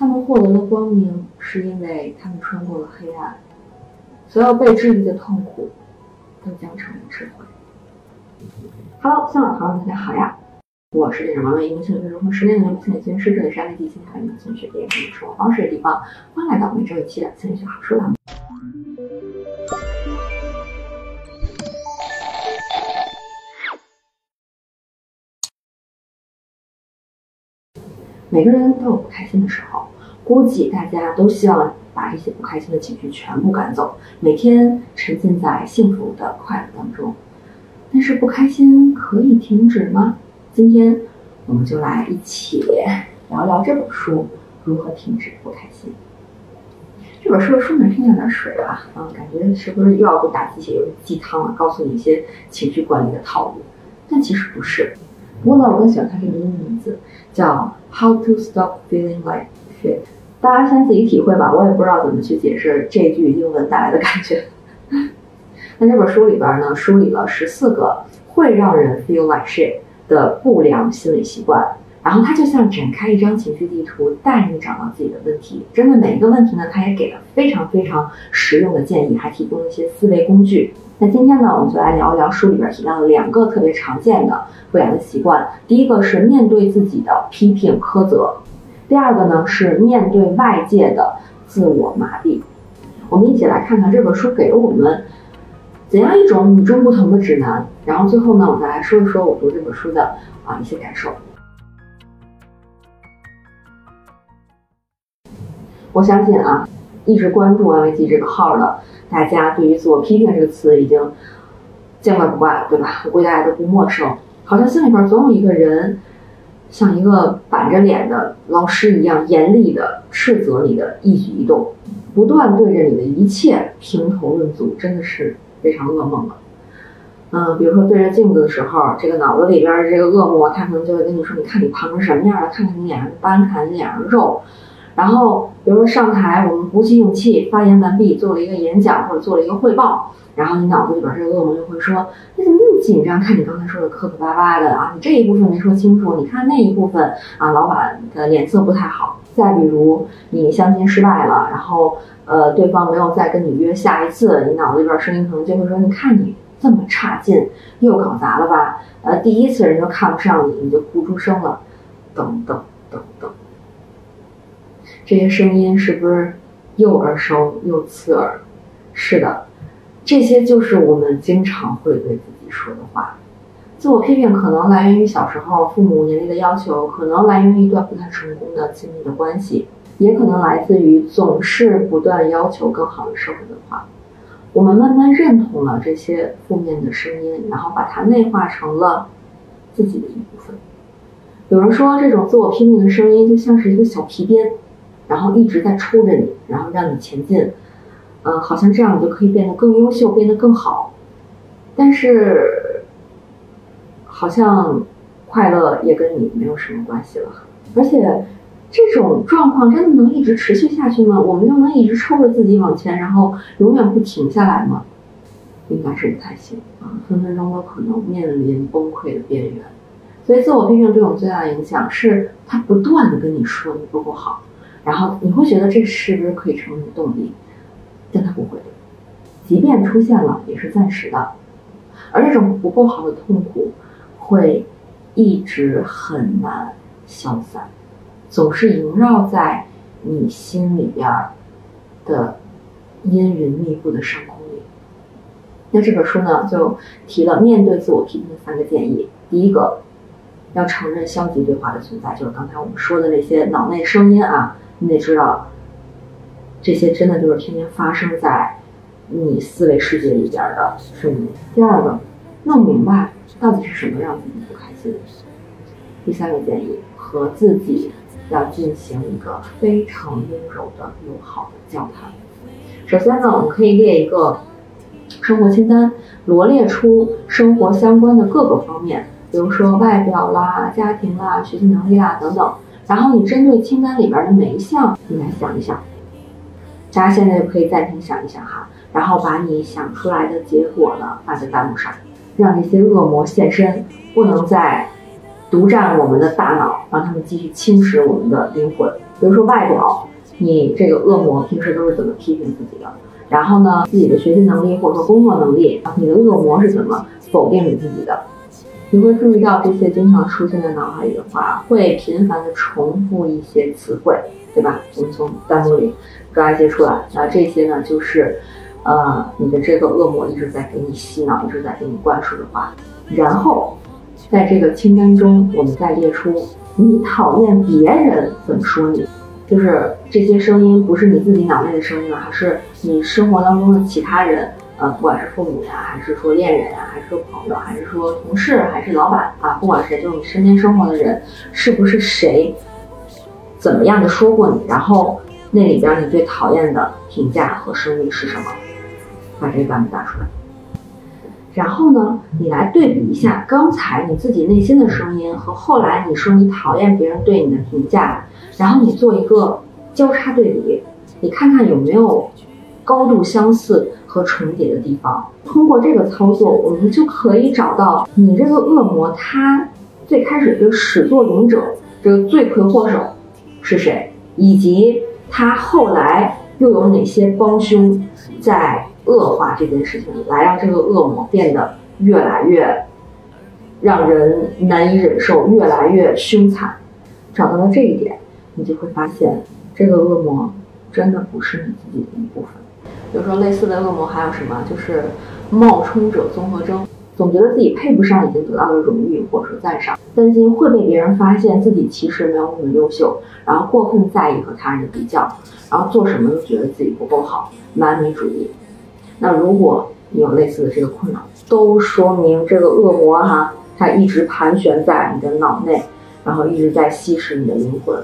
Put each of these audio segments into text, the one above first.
他们获得了光明，是因为他们穿过了黑暗。所有被治愈的痛苦，都将成为智慧。Hello，香港朋友们，大家好呀！我是电影王乐，一名心理学如何十年的心理咨询师，这里是爱地心理心理学电影生活方式的地方。欢迎来到我们这一期的心理学好书栏目。每个人都有不开心的时候，估计大家都希望把这些不开心的情绪全部赶走，每天沉浸在幸福的快乐当中。但是不开心可以停止吗？今天我们就来一起聊聊这本书《如何停止不开心》。这本书的书名听有点水啊，嗯，感觉是不是又要给打鸡血，又鸡汤了，告诉你一些情绪管理的套路？但其实不是。不过呢，我更喜欢它这个英文名字，叫 How to Stop Feeling Like Shit。大家先自己体会吧，我也不知道怎么去解释这句英文带来的感觉。那这本书里边呢，梳理了十四个会让人 feel like shit 的不良心理习惯，然后它就像展开一张情绪地图，带你找到自己的问题。针对每一个问题呢，它也给了非常非常实用的建议，还提供了一些思维工具。那今天呢，我们就来聊一聊书里边提到的两个特别常见的不良的习惯。第一个是面对自己的批评苛责，第二个呢是面对外界的自我麻痹。我们一起来看看这本书给了我们怎样一种与众不同的指南。然后最后呢，我再来说一说我读这本书的啊一些感受。我相信啊，一直关注安慰剂这个号的。大家对于自我批评这个词已经见怪不怪了，对吧？我估计大家都不陌生。好像心里边总有一个人，像一个板着脸的老师一样，严厉的斥责你的一举一动，不断对着你的一切评头论足，真的是非常噩梦了。嗯，比如说对着镜子的时候，这个脑子里边这个恶魔，他可能就会跟你说：“你看你胖成什么样了？看看你脸上斑，看看你脸上肉。”然后，比如说上台，我们鼓起勇气发言完毕，做了一个演讲或者做了一个汇报，然后你脑子里边这个恶魔就会说：“你怎么那么紧张？看你刚才说的磕磕巴巴的啊，你这一部分没说清楚，你看那一部分啊，老板的脸色不太好。”再比如你相亲失败了，然后呃，对方没有再跟你约下一次，你脑子里边声音可能就会说：“你看你这么差劲，又搞砸了吧？呃，第一次人就看不上你，你就哭出声了，等等等等。”这些声音是不是又耳熟又刺耳？是的，这些就是我们经常会对自己说的话。自我批评可能来源于小时候父母严厉的要求，可能来源于一段不太成功的亲密的关系，也可能来自于总是不断要求更好的社会文化。我们慢慢认同了这些负面的声音，然后把它内化成了自己的一部分。有人说，这种自我批评的声音就像是一个小皮鞭。然后一直在抽着你，然后让你前进，嗯，好像这样你就可以变得更优秀，变得更好。但是，好像快乐也跟你没有什么关系了。而且，这种状况真的能一直持续下去吗？我们就能一直抽着自己往前，然后永远不停下来吗？应该是不太行啊，分分钟都可能面临崩溃的边缘。所以，自我批评对我们最大的影响是，他不断的跟你说你不够好。然后你会觉得这是不是可以成为你的动力？但它不会，即便出现了也是暂时的，而这种不够好的痛苦会一直很难消散，总是萦绕在你心里边的阴云密布的上空里。那这本书呢，就提了面对自我批评的三个建议。第一个，要承认消极对话的存在，就是刚才我们说的那些脑内声音啊。你得知道，这些真的就是天天发生在你思维世界里边的声音。第二个，弄明白到底是什么让自己不开心。第三个建议，和自己要进行一个非常温柔的、友好的交谈。首先呢，我们可以列一个生活清单，罗列出生活相关的各个方面，比如说外表啦、家庭啦、学习能力啦等等。然后你针对清单里边的每一项，你来想一想。大家现在就可以暂停想一想哈，然后把你想出来的结果呢发在弹幕上，让这些恶魔现身，不能再独占我们的大脑，让他们继续侵蚀我们的灵魂。比如说外表，你这个恶魔平时都是怎么批评自己的？然后呢，自己的学习能力或者说工作能力，你的恶魔是怎么否定你自己的？你会注意到这些经常出现在脑海里的话，会频繁的重复一些词汇，对吧？我们从弹幕里抓一些出来，那这些呢，就是呃你的这个恶魔一直在给你洗脑，一直在给你灌输的话。然后在这个清单中，我们再列出你讨厌别人怎么说你，就是这些声音不是你自己脑内的声音了，还是你生活当中的其他人。呃，不管是父母呀，还是说恋人呀，还是说朋友，还是说同事，还是老板啊，不管谁，就是你身边生活的人，是不是谁怎么样的说过你？然后那里边你最讨厌的评价和声音是什么？把这个版本打出来。然后呢，你来对比一下刚才你自己内心的声音和后来你说你讨厌别人对你的评价，然后你做一个交叉对比，你看看有没有高度相似。和重叠的地方，通过这个操作，我们就可以找到你这个恶魔他最开始的始作俑者，这个罪魁祸首是谁，以及他后来又有哪些帮凶在恶化这件事情，来让这个恶魔变得越来越让人难以忍受，越来越凶残。找到了这一点，你就会发现这个恶魔真的不是你自己的一部分。比如说，类似的恶魔还有什么？就是冒充者综合征，总觉得自己配不上已经得到的荣誉或者说赞赏，担心会被别人发现自己其实没有那么优秀，然后过分在意和他人的比较，然后做什么都觉得自己不够好，完美主义。那如果你有类似的这个困扰，都说明这个恶魔哈，它一直盘旋在你的脑内，然后一直在吸食你的灵魂，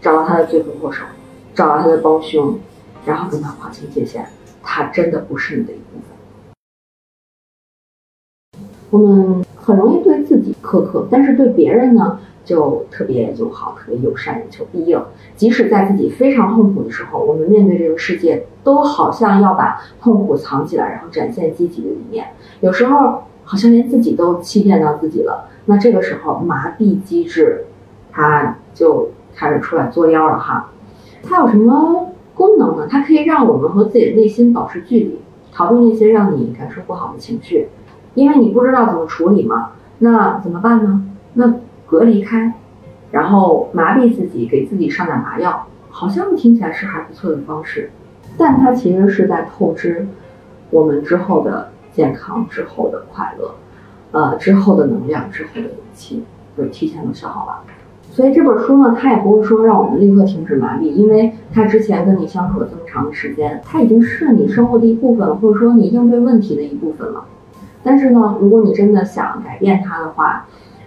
找到他的罪魁祸首，找到他的帮凶，然后跟他划清界限。他真的不是你的一部分。我们很容易对自己苛刻，但是对别人呢，就特别友好、特别友善、有求必应。即使在自己非常痛苦的时候，我们面对这个世界，都好像要把痛苦藏起来，然后展现积极的一面。有时候好像连自己都欺骗到自己了。那这个时候，麻痹机制，它就开始出来作妖了哈。它有什么？功能呢？它可以让我们和自己的内心保持距离，逃避那些让你感受不好的情绪，因为你不知道怎么处理嘛。那怎么办呢？那隔离开，然后麻痹自己，给自己上点麻药，好像听起来是还不错的方式，但它其实是在透支我们之后的健康、之后的快乐，呃，之后的能量、之后的勇气，就提前都消耗完了。所以这本书呢，它也不会说让我们立刻停止麻痹，因为它之前跟你相处了这么长的时间，它已经是你生活的一部分，或者说你应对问题的一部分了。但是呢，如果你真的想改变它的话，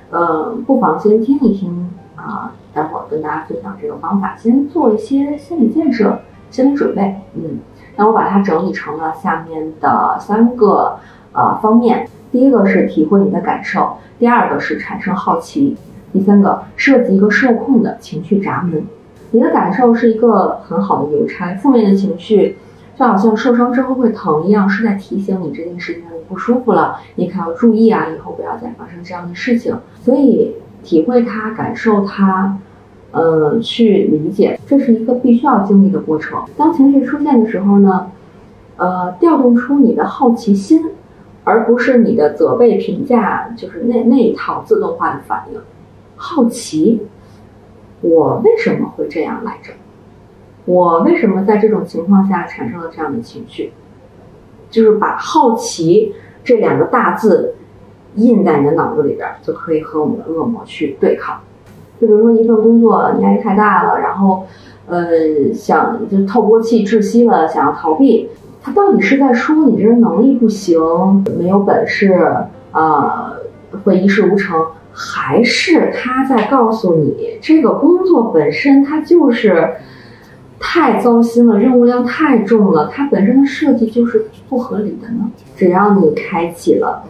呃，不妨先听一听啊，待会儿跟大家分享这个方法，先做一些心理建设、心理准备。嗯，那我把它整理成了下面的三个呃方面：第一个是体会你的感受，第二个是产生好奇。第三个，设计一个受控的情绪闸门。你的感受是一个很好的邮差，负面的情绪就好像受伤之后会疼一样，是在提醒你这件事情让你不舒服了，你可要注意啊，以后不要再发生这样的事情。所以，体会它，感受它，呃，去理解，这是一个必须要经历的过程。当情绪出现的时候呢，呃，调动出你的好奇心，而不是你的责备、评价，就是那那一套自动化的反应。好奇，我为什么会这样来着？我为什么在这种情况下产生了这样的情绪？就是把好奇这两个大字印在你的脑子里边，就可以和我们的恶魔去对抗。就比如说一份工作压力太大了，然后呃想就透不过气窒息了，想要逃避，他到底是在说你这人能力不行，没有本事啊，会一事无成？还是他在告诉你，这个工作本身它就是太糟心了，任务量太重了，它本身的设计就是不合理的呢？只要你开启了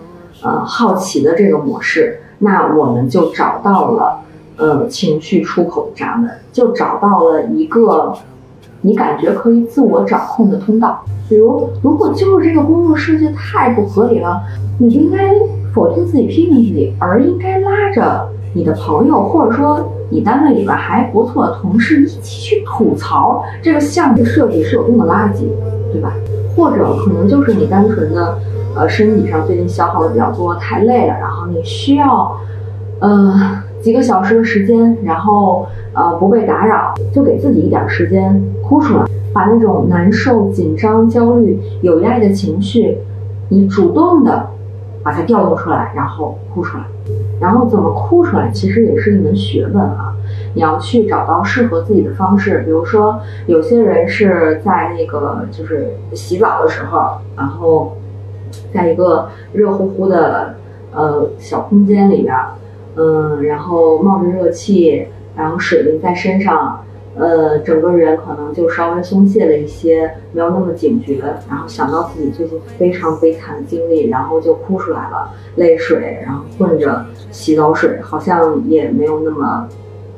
呃好奇的这个模式，那我们就找到了呃情绪出口的闸门，就找到了一个你感觉可以自我掌控的通道。比如，如果就是这个工作设计太不合理了，你就应该。否定自己、批评自己，而应该拉着你的朋友，或者说你单位里边还不错的同事一起去吐槽这个项目设计是有多么垃圾，对吧？或者可能就是你单纯的，呃，身体上最近消耗的比较多，太累了，然后你需要，呃，几个小时的时间，然后呃不被打扰，就给自己一点时间哭出来，把那种难受、紧张、焦虑、有压力的情绪，你主动的把它调动出来，然后哭出来。然后怎么哭出来，其实也是一门学问啊！你要去找到适合自己的方式，比如说有些人是在那个就是洗澡的时候，然后在一个热乎乎的呃小空间里边，嗯，然后冒着热气，然后水淋在身上。呃，整个人可能就稍微松懈了一些，没有那么警觉，然后想到自己最近非常悲惨的经历，然后就哭出来了，泪水，然后混着洗澡水，好像也没有那么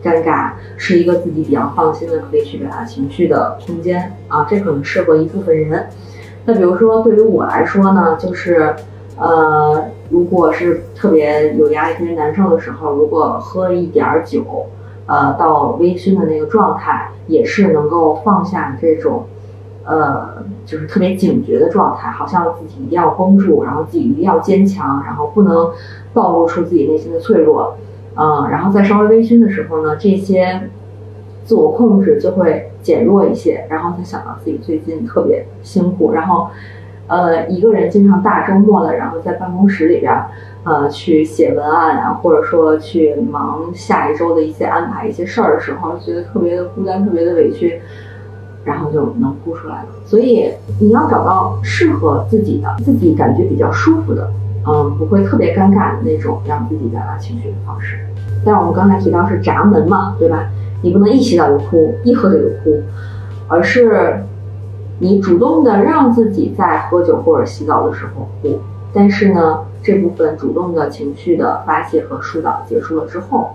尴尬，是一个自己比较放心的可以去表达情绪的空间啊，这可能适合一部分人。那比如说对于我来说呢，就是呃，如果是特别有压力、特别难受的时候，如果喝一点酒。呃，到微醺的那个状态，也是能够放下这种，呃，就是特别警觉的状态，好像自己一定要绷住，然后自己一定要坚强，然后不能暴露出自己内心的脆弱，嗯，然后在稍微微醺的时候呢，这些自我控制就会减弱一些，然后才想到自己最近特别辛苦，然后，呃，一个人经常大周末的，然后在办公室里边。呃，去写文案啊，或者说去忙下一周的一些安排、一些事儿的时候，觉得特别的孤单、特别的委屈，然后就能哭出来了。所以你要找到适合自己的、自己感觉比较舒服的，嗯，不会特别尴尬的那种让自己表达情绪的方式。但我们刚才提到是闸门嘛，对吧？你不能一洗澡就哭，一喝酒就哭，而是你主动的让自己在喝酒或者洗澡的时候哭。但是呢，这部分主动的情绪的发泄和疏导结束了之后，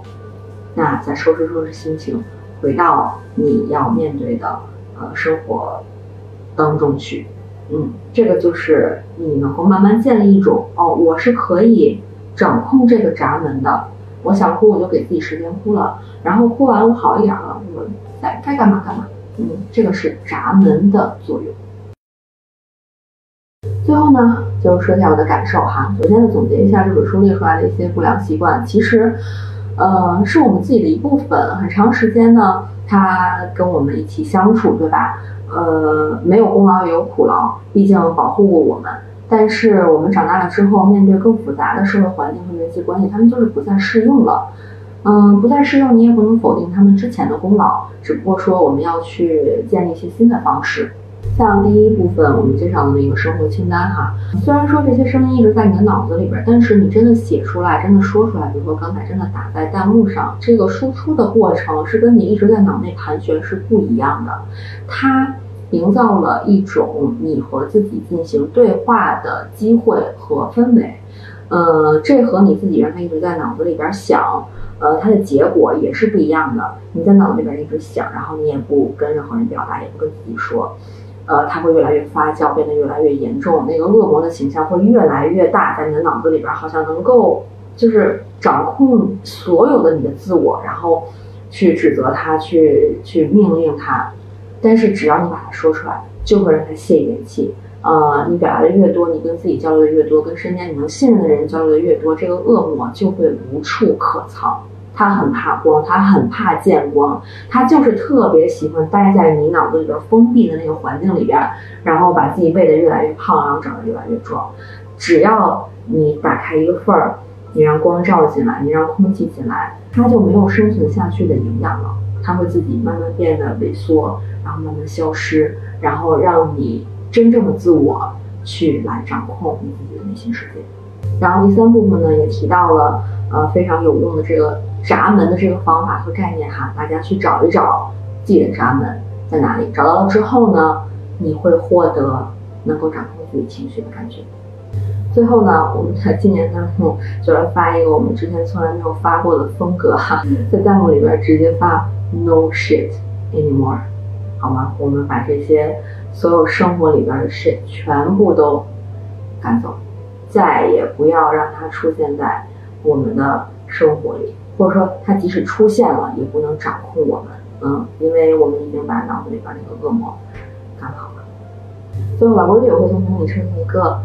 那再收拾收拾心情，回到你要面对的呃生活当中去，嗯，这个就是你能够慢慢建立一种哦，我是可以掌控这个闸门的，我想哭我就给自己时间哭了，然后哭完我好一点了，我该该干嘛干嘛，嗯，这个是闸门的作用。最后呢，就说一下我的感受哈。首先呢，总结一下这本书列出来的一些不良习惯，其实，呃，是我们自己的一部分。很长时间呢，他跟我们一起相处，对吧？呃，没有功劳也有苦劳，毕竟保护过我们。但是我们长大了之后，面对更复杂的社会环境和人际关系，他们就是不再适用了。嗯，不再适用，你也不能否定他们之前的功劳，只不过说我们要去建立一些新的方式。像第一部分我们介绍的那个生活清单哈，虽然说这些声音一直在你的脑子里边，但是你真的写出来，真的说出来，比如说刚才真的打在弹幕上，这个输出的过程是跟你一直在脑内盘旋是不一样的。它营造了一种你和自己进行对话的机会和氛围，呃，这和你自己让它一直在脑子里边想，呃，它的结果也是不一样的。你在脑子里边一直想，然后你也不跟任何人表达，也不跟自己说。呃，它会越来越发酵，变得越来越严重。那个恶魔的形象会越来越大，在你的脑子里边，好像能够就是掌控所有的你的自我，然后去指责他，去去命令他。但是只要你把它说出来，就会让他泄一点气。呃，你表达的越多，你跟自己交流的越多，跟身边你能信任的人交流的越多，这个恶魔就会无处可藏。他很怕光，他很怕见光，他就是特别喜欢待在你脑子里边封闭的那个环境里边，然后把自己喂得越来越胖，然后长得越来越壮。只要你打开一个缝儿，你让光照进来，你让空气进来，它就没有生存下去的营养了。它会自己慢慢变得萎缩，然后慢慢消失，然后让你真正的自我去来掌控你自己的内心世界。然后第三部分呢，也提到了呃非常有用的这个。闸门的这个方法和概念哈，大家去找一找自己的闸门在哪里。找到了之后呢，你会获得能够掌控自己情绪的感觉。最后呢，我们在今年弹幕就来发一个我们之前从来没有发过的风格哈，在弹幕里边直接发 No shit anymore，好吗？我们把这些所有生活里边的事全部都赶走，再也不要让它出现在我们的生活里。或者说它即使出现了，也不能掌控我们，嗯，因为我们已经把脑子里边那个恶魔赶跑了。最后，老规矩，我会从你身一个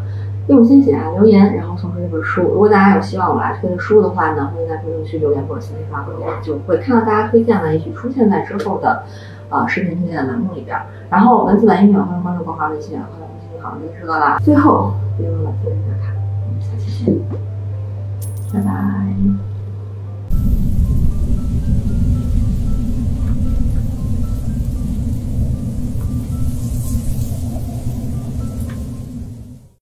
用心写下留言，然后送出这本书。如果大家有希望我来推的书的话呢，欢迎在评论区留言或者私信发给我，就会看到大家推荐的，也许出现在之后的呃视频推荐栏目里边。然后文字版音频欢迎关注公号微信，欢迎微信好就知道啦。最后别忘了点赞、打卡，我们下期见，拜拜。